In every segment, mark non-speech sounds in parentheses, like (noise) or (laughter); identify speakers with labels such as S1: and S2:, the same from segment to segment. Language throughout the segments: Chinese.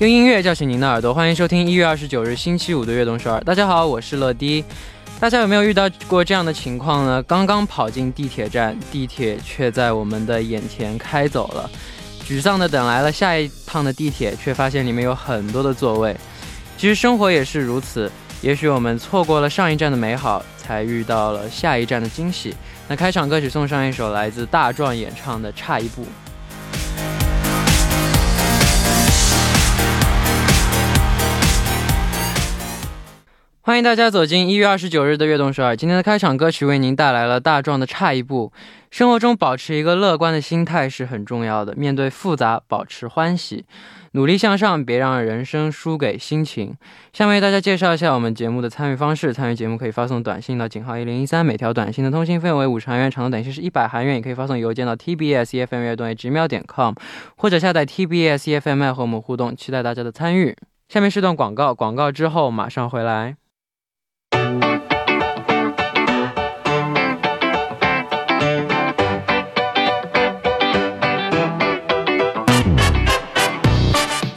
S1: 用音乐叫醒您的耳朵，欢迎收听一月二十九日星期五的悦动首尔。大家好，我是乐迪。大家有没有遇到过这样的情况呢？刚刚跑进地铁站，地铁却在我们的眼前开走了。沮丧的等来了下一趟的地铁，却发现里面有很多的座位。其实生活也是如此，也许我们错过了上一站的美好，才遇到了下一站的惊喜。那开场歌曲送上一首来自大壮演唱的《差一步》。欢迎大家走进一月二十九日的悦动首尔。今天的开场歌曲为您带来了大壮的《差一步》。生活中保持一个乐观的心态是很重要的，面对复杂保持欢喜，努力向上，别让人生输给心情。下面为大家介绍一下我们节目的参与方式。参与节目可以发送短信到井号一零一三，每条短信的通信费用为五十韩元，长的短信是一百韩元。也可以发送邮件到 tbs efm 乐动直秒点 com，或者下载 tbs efm 和我们互动。期待大家的参与。下面是段广告，广告之后马上回来。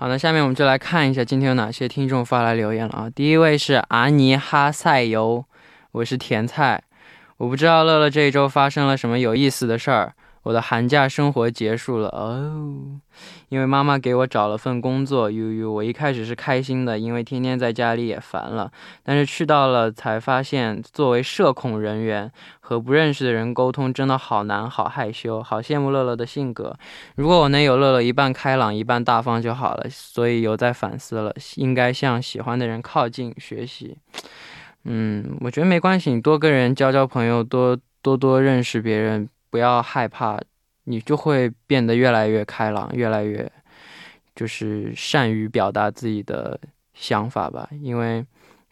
S1: 好的，下面我们就来看一下今天有哪些听众发来留言了啊。第一位是阿尼哈塞尤，我是甜菜，我不知道乐乐这一周发生了什么有意思的事儿。我的寒假生活结束了哦，因为妈妈给我找了份工作。悠悠，我一开始是开心的，因为天天在家里也烦了。但是去到了才发现，作为社恐人员和不认识的人沟通真的好难，好害羞，好羡慕乐乐的性格。如果我能有乐乐一半开朗一半大方就好了。所以有在反思了，应该向喜欢的人靠近学习。嗯，我觉得没关系，你多跟人交交朋友，多多多认识别人。不要害怕，你就会变得越来越开朗，越来越就是善于表达自己的想法吧。因为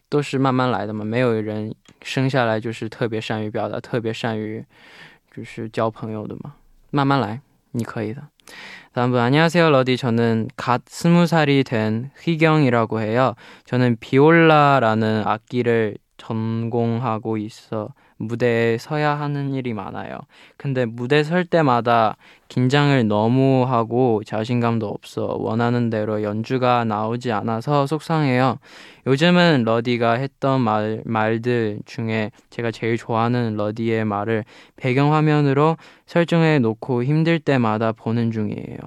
S1: 都是慢慢来的嘛，没有人生下来就是特别善于表达、特别善于就是交朋友的嘛。慢慢来，你可以的。다음분안녕하세요러디저는갓스무살이된희경이라고해요저는비올라라는악기를전공하고있어 무대에 서야 하는 일이 많아요. 근데 무대 설 때마다 긴장을 너무 하고 자신감도 없어 원하는 대로 연주가 나오지 않아서 속상해요. 요즘은 러디가 했던 말, 말들 중에 제가 제일 좋아하는 러디의 말을 배경화면으로 설정해 놓고 힘들 때마다 보는 중이에요.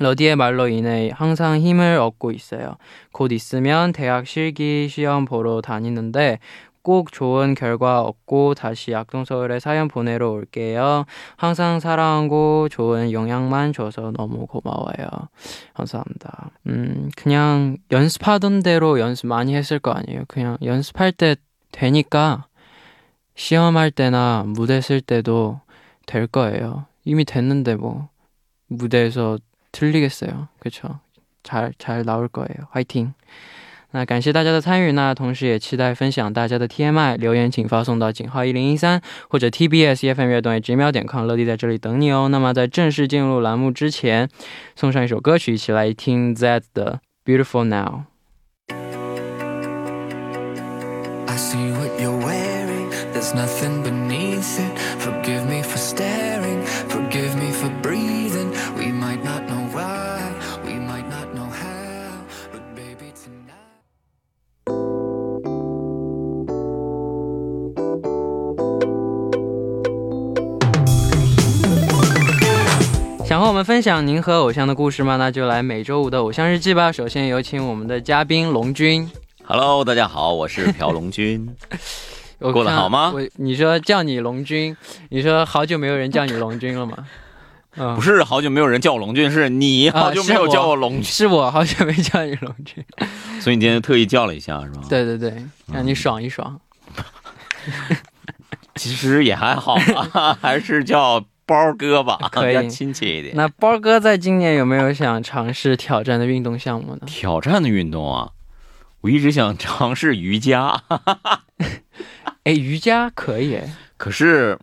S1: 러디의 말로 인해 항상 힘을 얻고 있어요. 곧 있으면 대학 실기 시험 보러 다니는데 꼭 좋은 결과 얻고 다시 약동서울에 사연 보내러 올게요. 항상 사랑하고 좋은 영향만 줘서 너무 고마워요. 감사합니다. 음, 그냥 연습하던 대로 연습 많이 했을 거 아니에요. 그냥 연습할 때 되니까 시험할 때나 무대 쓸 때도 될 거예요. 이미 됐는데 뭐 무대에서 틀리겠어요. 그쵸? 잘, 잘 나올 거예요. 화이팅! 那感谢大家的参与，那同时也期待分享大家的 TMI 留言，请发送到井号一零一三或者 TBS FM 乐动直瞄点 com，乐迪在这里等你哦。那么在正式进入栏目之前，送上一首歌曲，一起来听 Z 的 Beautiful Now。想和我们分享您和偶像的故事吗？那就来每周五的偶像日记吧。首先有请我们的嘉宾龙君。
S2: Hello，大家好，我是朴龙君。(laughs) 过得好吗？
S1: 我你说叫你龙君，你说好久没有人叫你龙君了吗？(laughs)
S2: 不是好久没有人叫我龙君，是你好久没有叫我龙君，(laughs)
S1: 是我好久没叫你龙君，
S2: 所以你今天特意叫了一下，是吗？
S1: 对对对，让你爽一爽。
S2: 其实也还好吧，还是叫。包哥吧，(laughs)
S1: 可以
S2: 亲切一点。
S1: 那包哥在今年有没有想尝试挑战的运动项目呢？
S2: 挑战的运动啊，我一直想尝试瑜伽，(laughs)
S1: 哎，瑜伽可以，
S2: 可是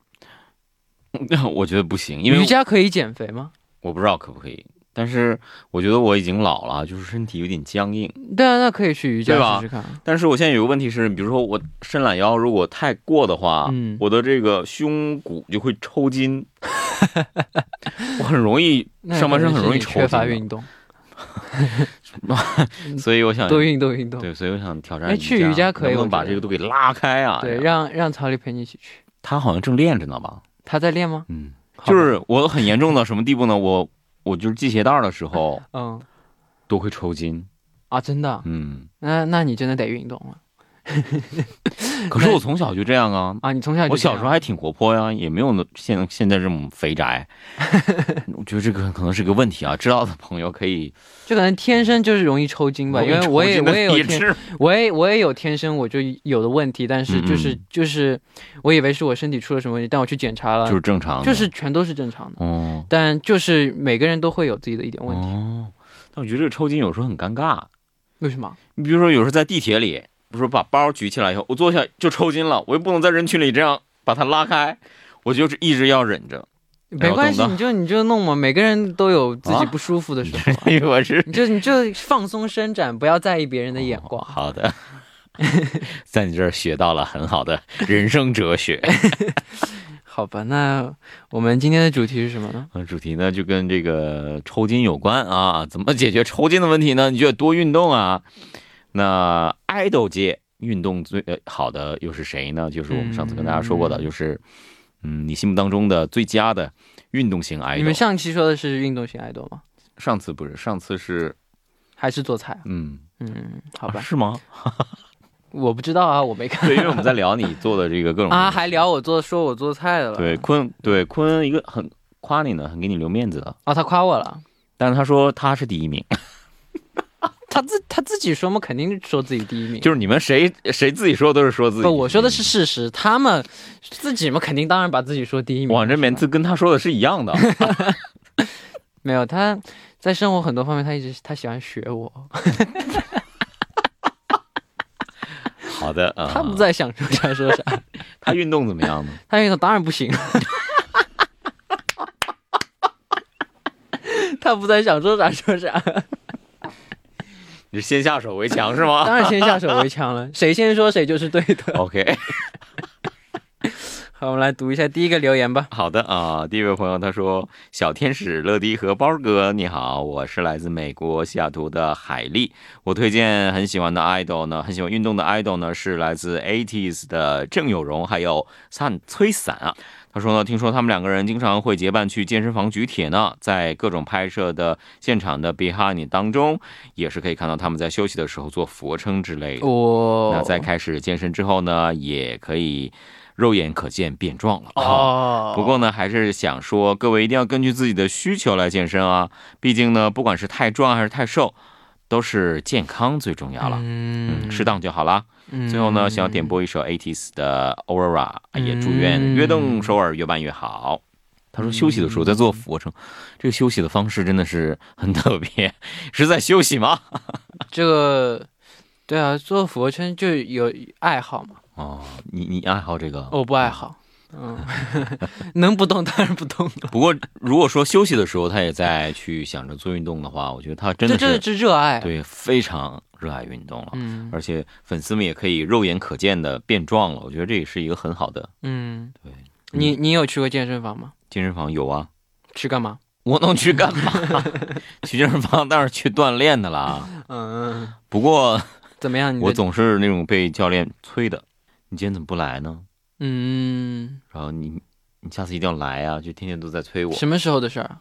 S2: (laughs) 我觉得不行，因为
S1: 瑜伽可以减肥吗？
S2: 我不知道可不可以。但是我觉得我已经老了，就是身体有点僵硬。
S1: 对啊，那可以去瑜伽试试看。
S2: 但是我现在有个问题是，比如说我伸懒腰，如果太过的话，
S1: 嗯，
S2: 我的这个胸骨就会抽筋，我很容易 (laughs) 上半身很容易抽筋。缺
S1: 乏运动，
S2: 所以我想 (laughs)
S1: 多运动运动。
S2: 对，所以我想挑战。
S1: 哎，去瑜伽可以，
S2: 能把这个都给拉开啊？
S1: 对，让让曹丽陪你一起去。
S2: 他好像正练着呢吧？
S1: 他在练吗？
S2: 嗯，就是我很严重到什么地步呢？我。我就是系鞋带的时候，(laughs)
S1: 嗯，
S2: 都会抽筋。
S1: 啊，真的，
S2: 嗯，
S1: 那那你真的得运动了。
S2: 可是我从小就这样啊
S1: 啊！你从小
S2: 我小时候还挺活泼呀，也没有现现在这么肥宅。(laughs) 我觉得这个可能是个问题啊，知道的朋友可以。
S1: 就可能天生就是容易抽筋吧，因为我也我也有天，我也我也有天生我就有的问题，但是就是就是我以为是我身体出了什么问题，但我去检查了，
S2: 就是正常，
S1: 就是全都是正常的。
S2: 哦，
S1: 但就是每个人都会有自己的一点问题。
S2: 哦，但我觉得这个抽筋有时候很尴尬。
S1: 为什么？
S2: 你比如说有时候在地铁里。不是把包举起来以后，我坐下就抽筋了，我又不能在人群里这样把它拉开，我就是一直要忍着。
S1: 没关系，你就你就弄嘛，每个人都有自己不舒服的时候。(laughs)
S2: 我是 (laughs)
S1: 你就你就放松伸展，不要在意别人的眼光。(laughs)
S2: 好的，在你这儿学到了很好的人生哲学。
S1: 好吧，那我们今天的主题是什么呢？
S2: 嗯，主题呢就跟这个抽筋有关啊。怎么解决抽筋的问题呢？你就得多运动啊。那爱豆界运动最好的又是谁呢？就是我们上次跟大家说过的，就是嗯，你心目当中的最佳的运动型爱豆。
S1: 你们上期说的是运动型爱豆吗？
S2: 上次不是，上次是
S1: 还是做菜？
S2: 嗯
S1: 嗯，好吧，
S2: 是吗？(laughs)
S1: 我不知道啊，我没看。
S2: 对，因为我们在聊你做的这个各种
S1: 啊，还聊我做，说我做菜的了。
S2: 对，坤对坤一个很夸你呢，很给你留面子的。
S1: 哦，他夸我了，
S2: 但是他说他是第一名。
S1: 他自他自己说嘛，肯定说自己第一名。
S2: 就是你们谁谁自己说都是说自己。
S1: 不，我说的是事实。他们自己嘛，肯定当然把自己说第一名。
S2: 我这名字跟他说的是一样的。(laughs) (laughs)
S1: 没有，他在生活很多方面，他一直他喜欢学我。(laughs)
S2: 好的啊。
S1: 他不在想说啥说啥。
S2: 他运动怎么样呢？
S1: 他运动当然不行。他不在想说啥说啥。
S2: 你是先下手为强是吗？(laughs)
S1: 当然先下手为强了，谁先说谁就是对的。
S2: OK，(laughs)
S1: 好，我们来读一下第一个留言吧。
S2: 好的啊，第一位朋友他说：“小天使乐迪和包哥，你好，我是来自美国西雅图的海丽。我推荐很喜欢的 idol 呢，很喜欢运动的 idol 呢，是来自 ATEEZ 的郑有荣，还有散崔散啊。”他说呢，听说他们两个人经常会结伴去健身房举铁呢，在各种拍摄的现场的 behind 当中，也是可以看到他们在休息的时候做俯卧撑之类的。
S1: 哦，
S2: 那在开始健身之后呢，也可以肉眼可见变壮了。
S1: 哦，(laughs)
S2: 不过呢，还是想说，各位一定要根据自己的需求来健身啊，毕竟呢，不管是太壮还是太瘦。都是健康最重要了，嗯，适当就好了。最后呢，想要点播一首 ATEEZ 的 Aurora，也祝愿悦动首尔越办越好。他说休息的时候在做俯卧撑，这个休息的方式真的是很特别，(laughs) 是在休息吗？(laughs)
S1: 这个，对啊，做俯卧撑就有爱好嘛。
S2: 哦，你你爱好这个？
S1: 我不爱好。嗯，(laughs) 能不动当然不动了。
S2: 不过，如果说休息的时候他也在去想着做运动的话，我觉得他真的是
S1: 是热爱，
S2: 对，非常热爱运动了。
S1: 嗯，
S2: 而且粉丝们也可以肉眼可见的变壮了，我觉得这也是一个很好的。
S1: 嗯，
S2: 对。
S1: 你你有去过健身房吗？
S2: 健身房有啊。
S1: 去干嘛？
S2: 我能去干嘛？(laughs) 去健身房当然去锻炼的啦。
S1: 嗯。
S2: 不过
S1: 怎么样？
S2: 我总是那种被教练催的。你今天怎么不来呢？
S1: 嗯，
S2: 然后你你下次一定要来啊！就天天都在催我。
S1: 什么时候的事儿？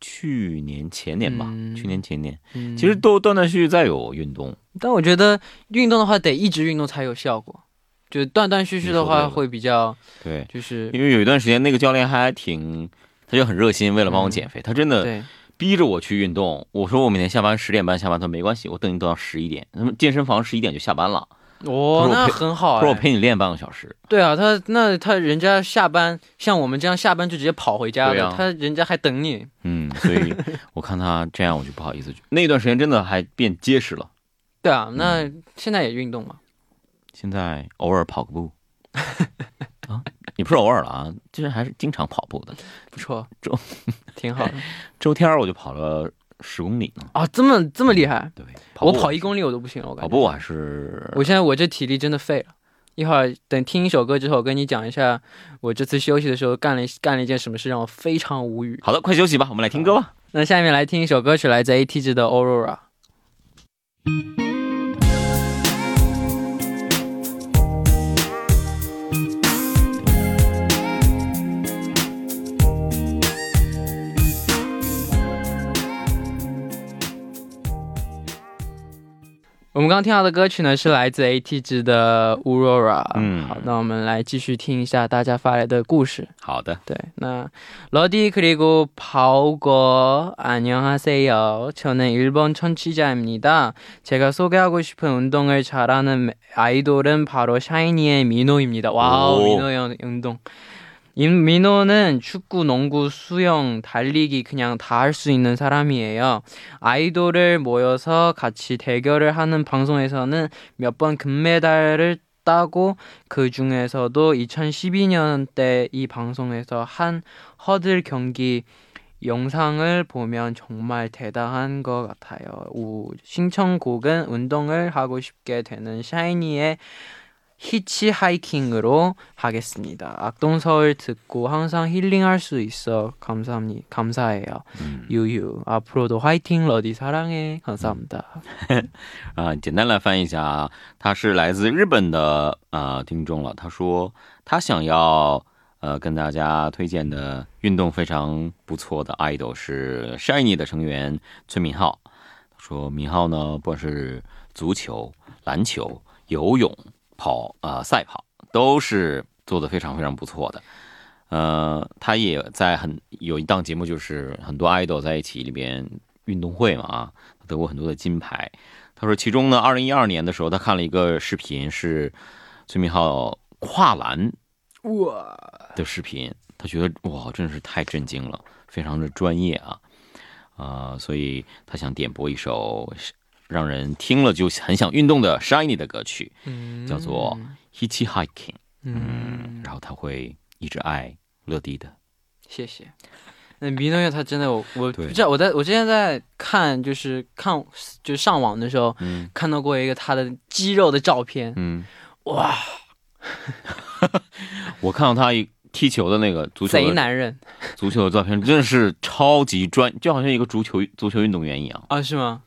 S2: 去年前年吧，去年前年。
S1: 嗯，
S2: 其实都断断续续在有运动，
S1: 但我觉得运动的话得一直运动才有效果，就断断续续的话会比较
S2: 对，
S1: 就是
S2: 因为有一段时间那个教练还挺，他就很热心，为了帮我减肥，他真的逼着我去运动。我说我每天下班十点半下班，他说没关系，我等你等到十一点。那么健身房十一点就下班了。
S1: 哦，那很好。
S2: 他说我陪你练半个小时。
S1: 对啊，他那他人家下班，像我们这样下班就直接跑回家的，他人家还等你。
S2: 嗯，所以我看他这样，我就不好意思。那段时间真的还变结实了，
S1: 对啊，那现在也运动嘛？
S2: 现在偶尔跑个步 (laughs) 啊，也不是偶尔了啊，就是还是经常跑步的。
S1: 不错，
S2: 周
S1: 挺好的 (laughs)
S2: 周天我就跑了十公里呢。
S1: 啊，这么这么厉害，
S2: 对，
S1: 我跑一公里我都不行了，我感觉。
S2: 跑步还是
S1: 我现在我这体力真的废了。一会儿等听一首歌之后，我跟你讲一下我这次休息的时候干了干了一件什么事，让我非常无语。
S2: 好的，快休息吧，我们来听歌吧。
S1: 那下面来听一首歌曲，来自 ATG 的 Aurora。我们刚刚听到的歌曲呢，是来自 ATG 的 Aurora。
S2: 嗯
S1: 好，那我们来继续听一下大家发来的故事。
S2: 好的，
S1: 对, 나 러디 그리고 바오거 안녕하세요. 저는 일본 청취자입니다. 제가 소개하고 싶은 운동을 잘하는 아이돌은 바로 샤이니의 민호입니다. 와우,
S2: 오.
S1: 민호 형 운동. 이 민호는 축구, 농구, 수영, 달리기 그냥 다 할 수 있는 사람이에요. 아이돌을 모여서 같이 대결을 하는 방송에서는 몇 번 금메달을 따고 그 중에서도 2012년 때 이 방송에서 한 허들 경기 영상을 보면 정말 대단한 것 같아요. 우, 신청곡은 운동을 하고 싶게 되는 샤이니의 히치하이킹으로 하겠습니다. 악동서울 듣고 항상 힐링할 수 있어 감사합니다. 감사해요.
S2: 嗯
S1: 유유 앞으로도 화이팅 러디 사랑해 감사합니다.
S2: 啊，简单来翻译一下啊，他是来自日本的呃听众了。他说他想要呃跟大家推荐的运动非常不错的 idol 是 Shiny 的成员崔敏浩。他说敏浩呢，不管是足球、篮球、游泳、 跑呃赛跑，都是做的非常非常不错的。呃，他也在很有一档节目，就是很多 idol 在一起里边运动会嘛啊，得过很多的金牌。他说，其中呢，二零一二年的时候，他看了一个视频，是崔明浩跨栏
S1: 哇，
S2: 的视频，他觉得哇，真是太震惊了，非常的专业啊，啊、所以他想点播一首让人听了就很想运动的 Shiny 的歌曲，
S1: 嗯。
S2: 叫做 Hitchhiking，
S1: 嗯。
S2: 嗯，然后他会一直爱乐迪的，
S1: 谢谢。那米诺月他真的我我不知道，我在我之前在看就是看就是上网的时候
S2: 嗯。
S1: 看到过一个他的肌肉的照片，
S2: 嗯，
S1: 哇，(laughs)
S2: 我看到他一踢球的那个足球的
S1: 贼男人
S2: 足球的照片，真的是超级专，就好像一个足球足球运动员一样，
S1: 啊，是吗？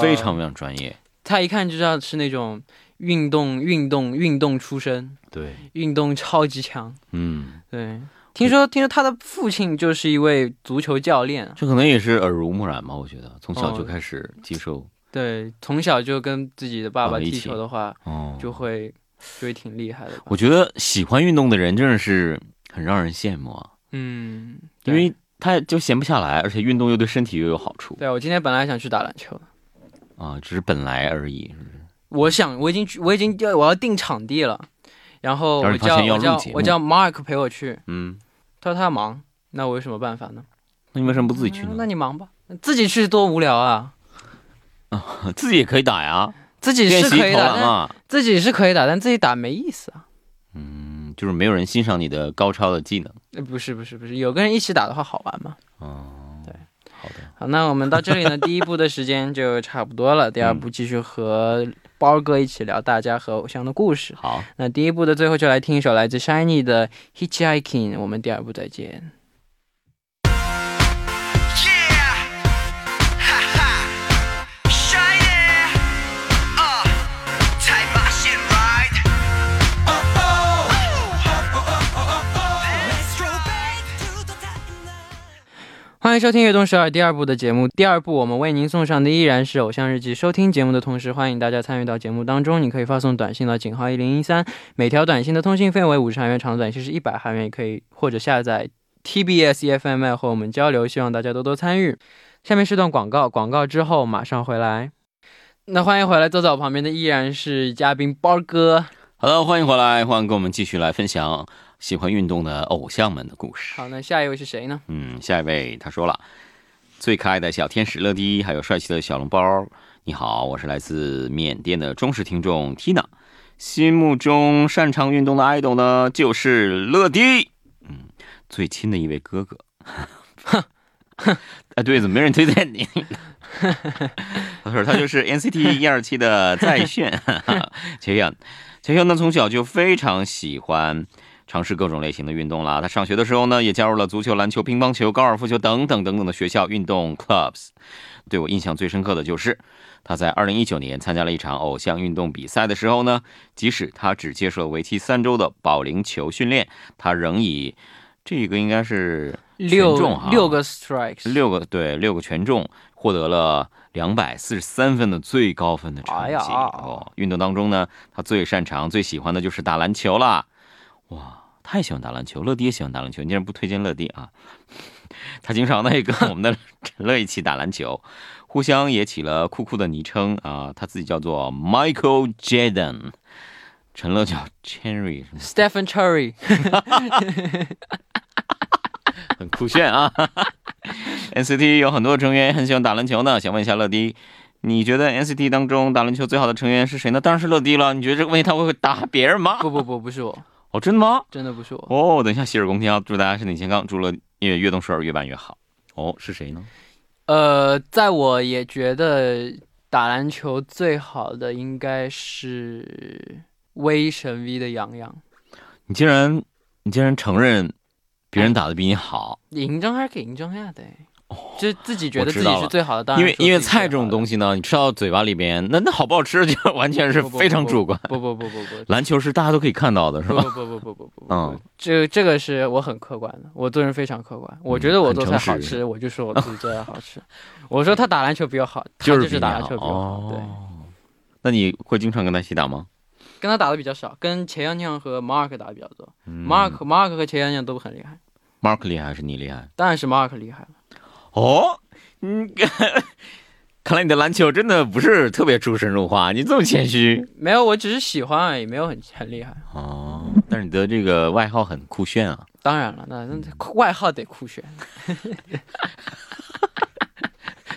S2: 非常非常专业。
S1: 他一看就知道是那种运动运动运动出身，
S2: 对，
S1: 运动超级强。
S2: 嗯，
S1: 对，听说听说他的父亲就是一位足球教练，
S2: 这可能也是耳濡目染吧。我觉得从小就
S1: 哦
S2: 开始接受。
S1: 对，从小就跟自己的爸爸踢球的话，
S2: 哦，
S1: 就会就会挺厉害的。
S2: 我觉得喜欢运动的人真的是很让人羡慕啊，
S1: 嗯，
S2: 因为他就闲不下来，而且运动又对身体又有好处
S1: 对我今天本来想去打篮球的，
S2: 啊，只是本来而已。是不是
S1: 我想我已经去我已经要我要定场地了，然后我叫我叫我叫 Mark 陪我去，
S2: 嗯，
S1: 他说他忙，那我有什么办法呢？
S2: 那你为什么不自己去
S1: 嗯
S2: 呢？
S1: 那你忙吧，自己去多无聊啊！
S2: 啊自己也可以打呀，
S1: 自己是可以打。自己是可以打，但自己打没意思啊。
S2: 嗯，就是没有人欣赏你的高超的技能。
S1: 呃不是不是不是，有个人一起打的话好玩嘛。
S2: 哦，
S1: 对，
S2: 好的。
S1: 好，那我们到这里呢，第一部的时间就差不多了，(laughs) 第二部继续和包哥一起聊大家和偶像的故事。
S2: 好，
S1: 那第一部的最后就来听一首来自 Shiny 的《Hitchhiking》，我们第二部再见。欢迎收听《悦动十二》第二部的节目。第二部我们为您送上的依然是《偶像日记》。收听节目的同时，欢迎大家参与到节目当中。你可以发送短信到井号一零一三，每条短信的通信费为五十韩元，长短信是一百韩元，也可以或者下载 TBS EFM 和我们交流。希望大家多多参与。下面是段广告，广告之后马上回来。那欢迎回来，坐在我旁边的依然是嘉宾包哥。
S2: 好的，欢迎回来，欢迎跟我们继续来分享喜欢运动的偶像们的故事。
S1: 好，那下一位是谁呢？
S2: 嗯，下一位他说了，最可爱的小天使乐迪，还有帅气的小笼包。你好，我是来自缅甸的忠实听众 Tina，心目中擅长运动的 idol 呢就是乐迪，嗯，最亲的一位哥哥。(laughs) 哎，对，怎么没人推荐你？他说他就是 (laughs) NCT 一二七的在炫，(laughs) 切阳。切阳呢从小就非常喜欢尝试各种类型的运动啦。他上学的时候呢，也加入了足球、篮球、乒乓球、高尔夫球等等等等的学校运动 clubs。对我印象最深刻的就是他在二零一九年参加了一场偶像运动比赛的时候呢，即使他只接受了为期三周的保龄球训练，他仍以这个应该是全
S1: 六
S2: 中哈
S1: 六个 strikes，
S2: 六个对六个全中，获得了两百四十三分的最高分的成绩。哦，运动当中呢，他最擅长、最喜欢的就是打篮球啦。哇，太喜欢打篮球，乐迪也喜欢打篮球，你竟然不推荐乐迪啊？(laughs) 他经常呢也跟我们的陈乐一起打篮球，互相也起了酷酷的昵称啊。他自己叫做 Michael Jordan，陈乐叫
S1: Cherry，Stephen Cherry，(laughs)
S2: 很酷炫啊！NCT (laughs) 有很多成员很喜欢打篮球呢，想问一下乐迪，你觉得 NCT 当中打篮球最好的成员是谁呢？当然是乐迪了。你觉得这个问题他会打别人吗？
S1: 不不不，不是我，
S2: 哦，真的吗？
S1: 真的不是我。
S2: 哦，等一下洗耳恭听啊！祝大家身体健康，祝了乐越动顺耳，越办越好。哦，是谁呢？
S1: 呃，在我也觉得打篮球最好的应该是威神 V 的杨洋,洋。
S2: 你竟然，你竟然承认别人打的比你好？
S1: 哎、赢章还是给赢章呀？对。就自己觉得自己是最好的，当然
S2: 因为因为菜这种东西呢，你吃到嘴巴里边，那那好不好吃就完全是非常主观。
S1: 不不不不不，
S2: 篮球是大家都可以看到的，是吧？
S1: 不不不不不不不，
S2: 嗯，
S1: 这这个是我很客观的，我做人非常客观。我觉得我做菜好吃，我就说我自己做菜好吃。我说他打篮球比较好，他
S2: 就是
S1: 打篮球比我好。对，
S2: 哦那你会经常跟他一起打吗？
S1: 跟他打的比较少，跟钱阳亮和 Mark 打的比较多。
S2: 嗯
S1: Mark Mark 和钱阳亮都很厉害
S2: ，Mark 厉害还是你厉害？
S1: 当然是 Mark 厉害了。
S2: 哦，嗯，(laughs) 看来你的篮球真的不是特别出神入化，你这么谦虚
S1: 没有，我只是喜欢而已，没有很很厉害。
S2: 哦。但是你的这个外号很酷炫啊，
S1: 当然了，那那外号得酷炫 (laughs)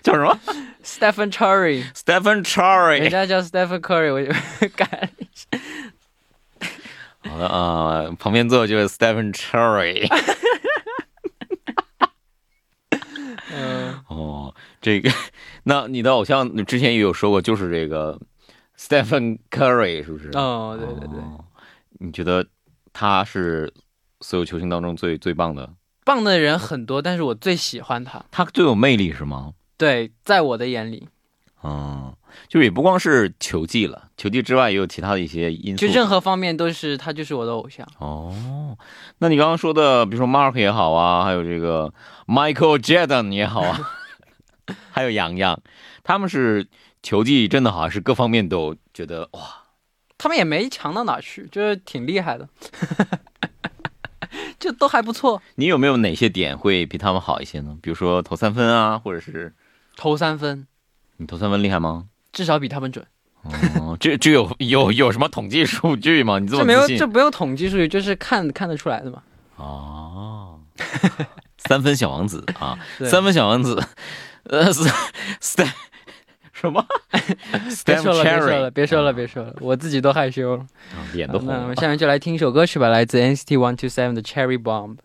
S2: 叫什么
S1: ，Stephen
S2: Curry，？Stephen
S1: 人
S2: Curry。
S1: 人家叫 Stephen Curry，我就 (laughs) 改了一下。
S2: 好的啊、旁边坐的就是 Stephen Curry。
S1: 嗯，
S2: 哦，这个，那你的偶像之前也有说过，就是这个 Stephen Curry，是不是？
S1: 哦，对对对，
S2: 哦你觉得他是所有球星当中最最棒的？
S1: 棒的人很多，但是我最喜欢他。
S2: 他最有魅力是吗？
S1: 对，在我的眼里，
S2: 嗯，就也不光是球技了，球技之外也有其他的一些因素。
S1: 就任何方面都是他就是我的偶像。
S2: 哦，那你刚刚说的，比如说 Mark 也好啊，还有这个 Michael Jordan 也好啊，(laughs) 还有杨洋，他们是球技真的好，像是各方面都觉得哇？
S1: 他们也没强到哪去，就是挺厉害的，(laughs) 就都还不错。
S2: 你有没有哪些点会比他们好一些呢？比如说投三分啊，或者是
S1: 投三分
S2: 你投三分厉害吗？
S1: 至少比他们准，
S2: 哦，这这有有有什么统计数据吗？你这
S1: 这没有
S2: 么自信
S1: 这不用统计数据，就是看看得出来的嘛。
S2: 哦，三分小王子啊，三分小王子，呃 Ste 什么 (laughs)
S1: 别说了，别说
S2: Cherry
S1: 了，别说了，别说了，我自己都害羞
S2: 脸都红了
S1: 那我们。下面就来听一首歌曲吧，来自 NCT One Two Seven 的 Cherry Bomb。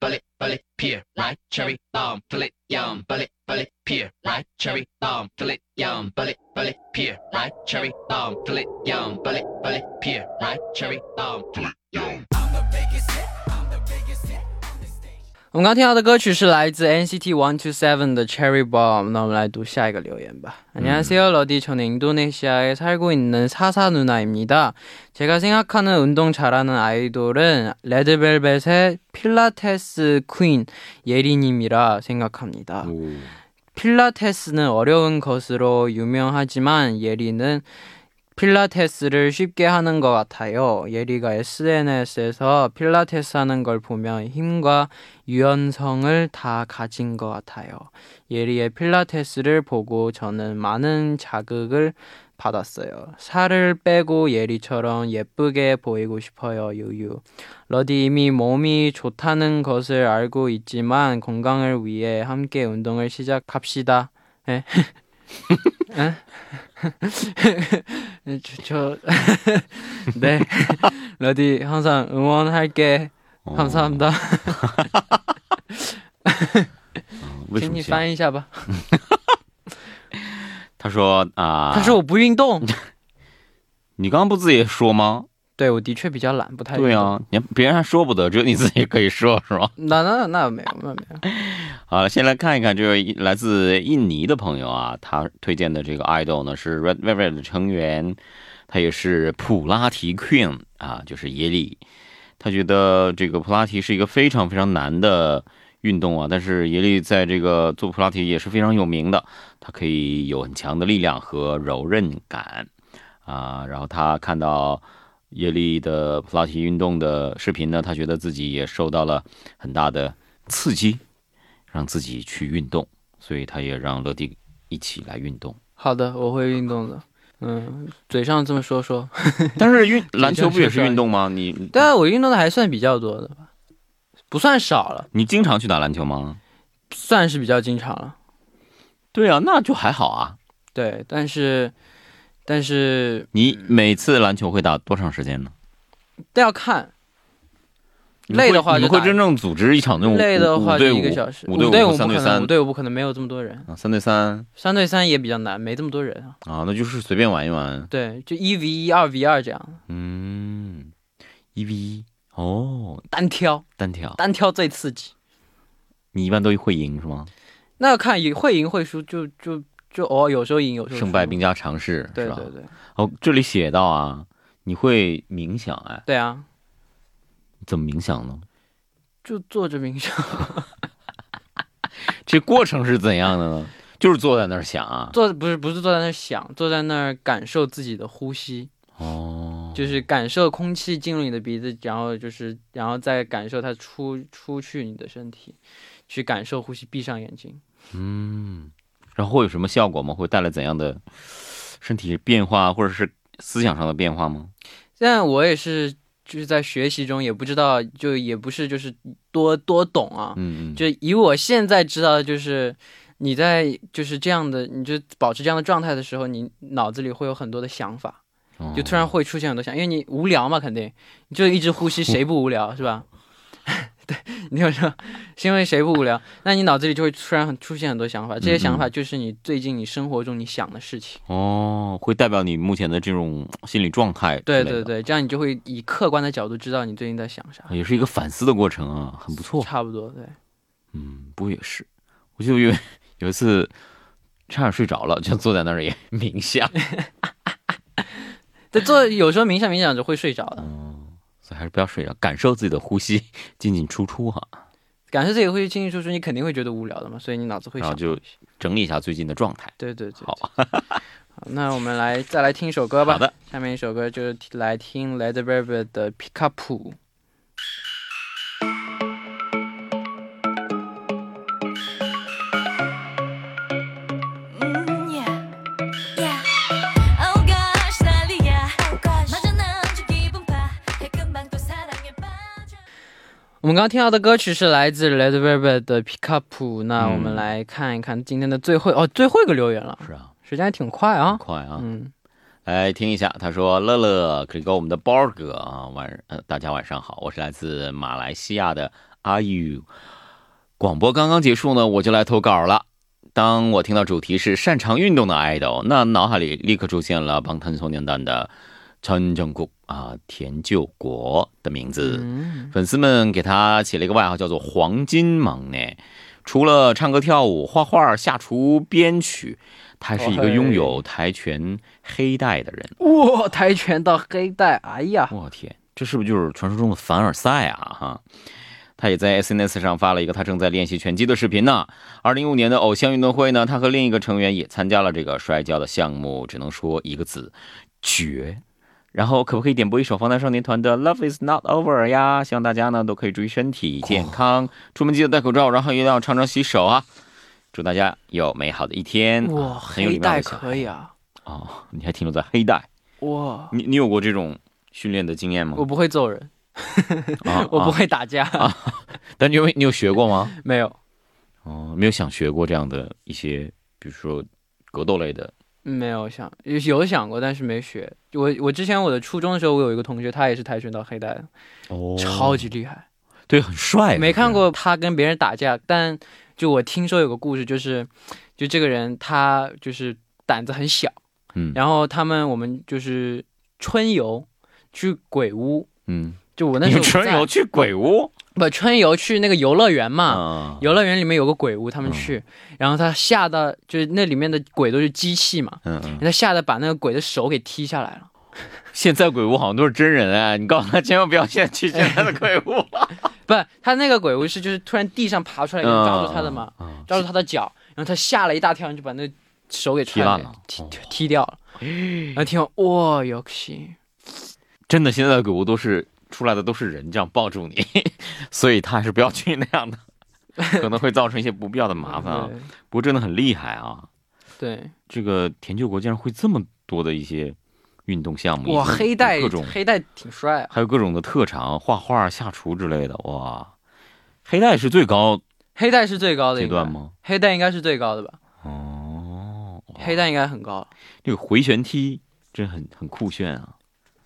S3: Bullet, bullet, pear, right, cherry, bomb, bullet, yum, bullet, bullet, pear, right, cherry, bomb, bullet, yum, bullet, bullet, pear, right, cherry, bomb, bullet, yum, bullet, bullet, pear, right, cherry, bomb, bullet, yum.
S1: 我们刚听到的歌曲是来自 NCT One Two Seven的 Cherry Bomb。那我们来读下一个留言吧。 안녕하세요, 러디. 저는 인도네시아에 살고 있는 사사 누나입니다. 제가 생각하는 운동 잘하는 아이돌은 레드벨벳의 필라테스 퀸 예리님이라 생각합니다.
S2: 오.
S1: 필라테스는 어려운 것으로 유명하지만 예리는 필라테스를 쉽게 하는 것 같아요. 예리가 SNS에서 필라테스 하는 걸 보면 힘과 유연성을 다 가진 것 같아요. 예리의 필라테스를 보고 저는 많은 자극을 받았어요. 살을 빼고 예리처럼 예쁘게 보이고 싶어요. 유유. 러디 이미 몸이 좋다는 것을 알고 있지만 건강을 위해 함께 운동을 시작합시다. 예. (laughs) 예? (laughs) (laughs) 저, 저 네. 러디 항상 응원할게.
S2: 哦
S1: 감사합니다. (laughs)
S2: 为什么笑？
S1: 请你翻译一下吧。
S2: 他说啊，
S1: 他说我不运动。
S2: 你刚刚不自己也说吗？
S1: 对我的确比较懒，不太
S2: 对啊，你别人还说不得，只有你自己可以说，是吧？
S1: 那那那没有，那没有。(laughs)
S2: 好了，先来看一看这位来自印尼的朋友啊，他推荐的这个 idol 呢是 Red Velvet 的成员，他也是普拉提 Queen 啊，就是耶利。他觉得这个普拉提是一个非常非常难的运动啊，但是耶利在这个做普拉提也是非常有名的，他可以有很强的力量和柔韧感啊。然后他看到耶利的普拉提运动的视频呢，他觉得自己也受到了很大的刺激。让自己去运动，所以他也让乐迪一起来运动。
S1: 好的，我会运动的。嗯，嘴上这么说说，(laughs)
S2: 但是运篮球不也是运动吗？你
S1: 对啊，我运动的还算比较多的吧，不算少了，
S2: 你经常去打篮球吗？
S1: 算是比较经常了。
S2: 对啊，那就还好啊。
S1: 对，但是但是
S2: 你每次篮球会打多长时间呢？
S1: 都要看，累的话就
S2: 你会真正组织一场那种
S1: 累的话就一个小时，
S2: 五
S1: 五
S2: 对五三对三
S1: 五对五不可能没有这么多人，
S2: 啊，三对三
S1: 三对三也比较难，没这么多人啊。
S2: 啊，那就是随便玩一玩。
S1: 对，就一 v 一、二 v 二这样，
S2: 嗯，一 v 一哦，
S1: 单挑，
S2: 单挑，
S1: 单挑最刺激。
S2: 你一般都会赢是吗？
S1: 那要看会赢会输，就就就偶尔有时候赢，有时候
S2: 胜败兵家常事，是吧？
S1: 对对对
S2: 哦，这里写到啊，你会冥想哎，
S1: 对啊，
S2: 怎么冥想呢？
S1: 就坐着冥想。(laughs)
S2: 这过程是怎样的呢？就是坐在那儿想啊。
S1: 坐不是不是坐在那儿想，坐在那儿感受自己的呼吸，
S2: 哦，
S1: 就是感受空气进入你的鼻子，然后就是然后再感受它出出去你的身体，去感受呼吸，闭上眼睛。
S2: 嗯，然后会有什么效果吗？会带来怎样的身体变化，或者是思想上的变化吗？
S1: 现在我也是就是在学习中，也不知道，就也不是就是多多懂啊，
S2: 嗯嗯，
S1: 就以我现在知道的，就是你在就是这样的，你就保持这样的状态的时候，你脑子里会有很多的想法，
S2: 哦
S1: 就突然会出现很多想，因为你无聊嘛，肯定你就一直呼吸，(laughs) 谁不无聊是吧？(laughs) 对，你有说是因为谁不无聊？那你脑子里就会突然很出现很多想法，这些想法就是你最近你生活中你想的事情。
S2: 哦，会代表你目前的这种心理状态。
S1: 对对，对，这样你就会以客观的角度知道你最近在想啥。
S2: 也是一个反思的过程啊，很不错。
S1: 差不多对。
S2: 嗯，不过也是，我就有 (laughs) 有一次差点睡着了，就坐在那儿也冥想。(laughs)
S1: 对，坐有时候冥想冥想就会睡着的，
S2: 嗯，所以还是不要睡了，感受自己的呼吸进进出出哈。
S1: 感受自己呼吸进进出出，你肯定会觉得无聊的嘛，所以你脑子会想
S2: 然后就整理一下最近的状态。
S1: 对对对。
S2: 好，
S1: 好，那我们来再来听一首歌吧。
S2: 好的，
S1: 下面一首歌就是来听 Led Zeppelin 的《皮卡普》。我们刚刚听到的歌曲是来自 Led Zeppelin 的《皮卡普》。那
S2: 嗯
S1: 我们来看一看今天的最后哦，最后一个留言了，
S2: 是啊，
S1: 时间还挺快啊。
S2: 快啊！
S1: 嗯，
S2: 来听一下，他说：“乐乐可以给我们的包哥啊，晚呃大家晚上好，我是来自马来西亚的阿 U。广播刚刚结束呢，我就来投稿了。当我听到主题是擅长运动的 idol，那脑海里立刻出现了帮腾松年蛋的陈正国啊田救国的名字。
S1: 嗯
S2: 粉丝们给他起了一个外号，叫做“黄金忙”呢。除了唱歌、跳舞、画画、下厨、编曲，他是一个拥有跆拳黑带的人。
S1: 哇，跆拳道黑带，哎呀，
S2: 我天，这是不是就是传说中的凡尔赛啊？哈，他也在 SNS 上发了一个他正在练习拳击的视频呢。二零一五年的偶像运动会呢，他和另一个成员也参加了这个摔跤的项目，只能说一个字，绝。然后可不可以点播一首防弹少年团的《Love Is Not Over》呀？希望大家呢都可以注意身体健康，出门记得戴口罩，然后一定要常常洗手啊！祝大家有美好的一天。
S1: 哇，黑带可以啊。
S2: 哦，你还停留在黑带，
S1: 哇，
S2: 你你有过这种训练的经验吗？
S1: 我不会揍人，
S2: 啊 (laughs)
S1: 我不
S2: 啊
S1: 会打架，
S2: 但你有你有学过吗？
S1: 没有，
S2: 哦，没有想学过这样的一些，比如说格斗类的。
S1: 没有想有有想过，但是没学。我我之前我的初中的时候，我有一个同学，他也是跆拳道黑带的，
S2: 哦
S1: 超级厉害。
S2: 对，很帅。
S1: 没看过他跟别人打架，但就我听说有个故事，就是就这个人他就是胆子很小，
S2: 嗯
S1: 然后他们我们就是春游去鬼屋，
S2: 嗯，
S1: 就我那时候
S2: 春游去鬼屋？
S1: 不春游去那个游乐园嘛，
S2: 啊？
S1: 游乐园里面有个鬼屋，他们
S2: 嗯。
S1: 去，然后他吓到就是那里面的鬼都是机器嘛，
S2: 嗯嗯，
S1: 他吓得把那个鬼的手给踢下来了。
S2: 现在鬼屋好像都是真人哎，你告诉他千万不要现在去现在的鬼屋，(laughs)
S1: 不，他那个鬼屋是就是突然地上爬出来一个抓住他的嘛，
S2: 嗯，
S1: 抓住他的脚，然后他吓了一大跳，就把那手给踹
S2: 踢烂了。
S1: 踢
S2: 哦
S1: 踢掉了。然后听完哇，有戏，
S2: 真的现在的鬼屋都是出来的都是人这样抱住你，(laughs) 所以他还是不要去那样的，(laughs) 可能会造成一些不必要的麻烦啊。不过真的很厉害啊，
S1: 对。
S2: 这个田救国竟然会这么多的一些运动项目，
S1: 哇，黑带
S2: 各种
S1: 黑带挺帅啊，
S2: 还有各种的特长，画画、下厨之类的，哇，黑带是最高
S1: 黑带是最高的
S2: 阶段？吗？
S1: 黑带应该是最高的吧？
S2: 哦，
S1: 黑带应该很高了。
S2: 这个回旋踢真很很酷炫啊。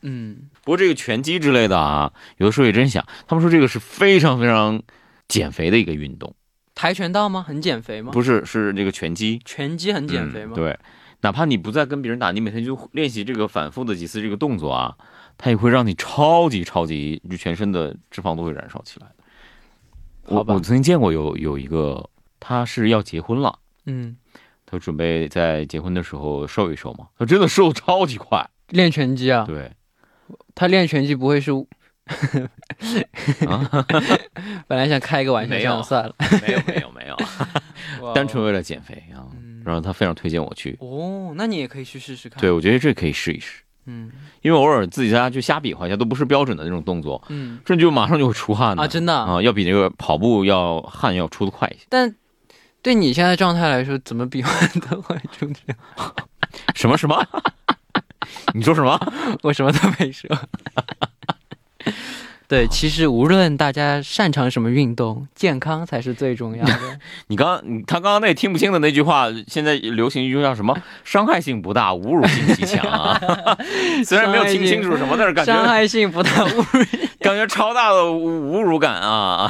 S1: 嗯，
S2: 不过这个拳击之类的啊，有的时候也真想，他们说这个是非常非常减肥的一个运动，
S1: 跆拳道吗？很减肥吗？
S2: 不是是这个拳击。
S1: 拳击很减肥吗？
S2: 嗯对，哪怕你不再跟别人打，你每天就练习这个反复的几次这个动作啊，它也会让你超级超级，就全身的脂肪都会燃烧起来。的。我我曾经见过有有一个，他是要结婚了，
S1: 嗯，
S2: 他准备在结婚的时候瘦一瘦嘛，他真的瘦的超级快，
S1: 练拳击啊，
S2: 对，
S1: 他练拳击不会是？
S2: 啊，(laughs)
S1: 本来想开个玩笑，算了
S2: 没有没有没有，(laughs) 单纯为了减肥啊，
S1: 嗯
S2: 然后他非常推荐我去，
S1: 哦，那你也可以去试试看。
S2: 对，我觉得这可以试一试，
S1: 嗯
S2: 因为偶尔自己在家就瞎比划一下，都不是标准的那种动作，
S1: 嗯
S2: 这就马上就会出汗的
S1: 啊，真的啊。
S2: 啊，要比这个跑步要汗要出的快一些。
S1: 但对你现在状态来说，怎么比划都会出这样。(laughs)
S2: 什么什么？(laughs) 你说什么？(laughs)
S1: 我什么都没说。对，其实无论大家擅长什么运动，健康才是最重要的。(laughs)
S2: 你刚你他刚刚那听不清的那句话，现在流行一句叫什么？伤害性不大，侮辱性极强啊！虽然没有听清楚什么，但是感觉
S1: 伤害性不大，侮辱
S2: 感觉超大的侮侮辱感啊！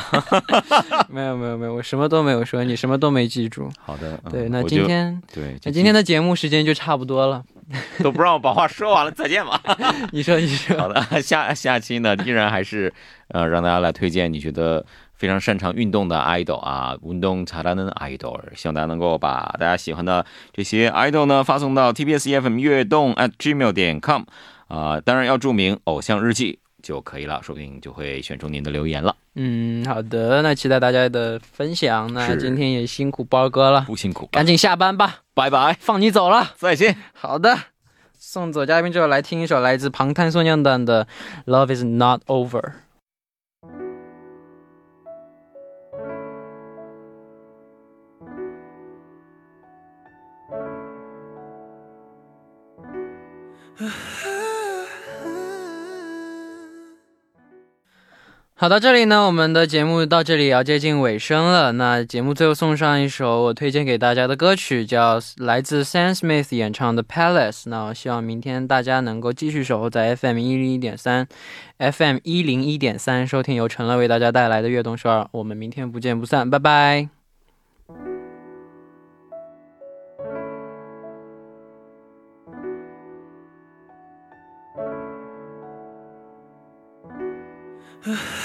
S1: 没有没有没有，我什么都没有说，你什么都没记住。
S2: 好的，嗯
S1: 对，那今天
S2: 对，
S1: 那今天的节目时间就差不多了。(laughs)
S2: 都不让我把话说完了，再见吧。(laughs)
S1: 你说你说，
S2: 好的，下下期呢，依然还是呃，让大家来推荐你觉得非常擅长运动的 idol 啊，运动잘하는 idol，希望大家能够把大家喜欢的这些 idol 呢发送到 tbs efm 悦动 at gmail 点 com 啊、当然要注明偶像日记 就可以了，说不定就会选中您的留言了。
S1: 嗯，好的，那期待大家的分享。那今天也辛苦包哥了，
S2: 不辛苦，
S1: 赶紧下班吧，
S2: 拜拜，
S1: 放你走了，
S2: 再见。
S1: 好的，送走嘉宾之后来听一首来自庞滩送酿蛋的《Love Is Not Over》。好，到这里呢，我们的节目到这里要接近尾声了。那节目最后送上一首我推荐给大家的歌曲，叫来自 Sam Smith 演唱的《Palace》。那我希望明天大家能够继续守候在 FM 一零一点三，FM 一零一点三收听由陈乐为大家带来的悦动首尔。我们明天不见不散，拜拜。(laughs)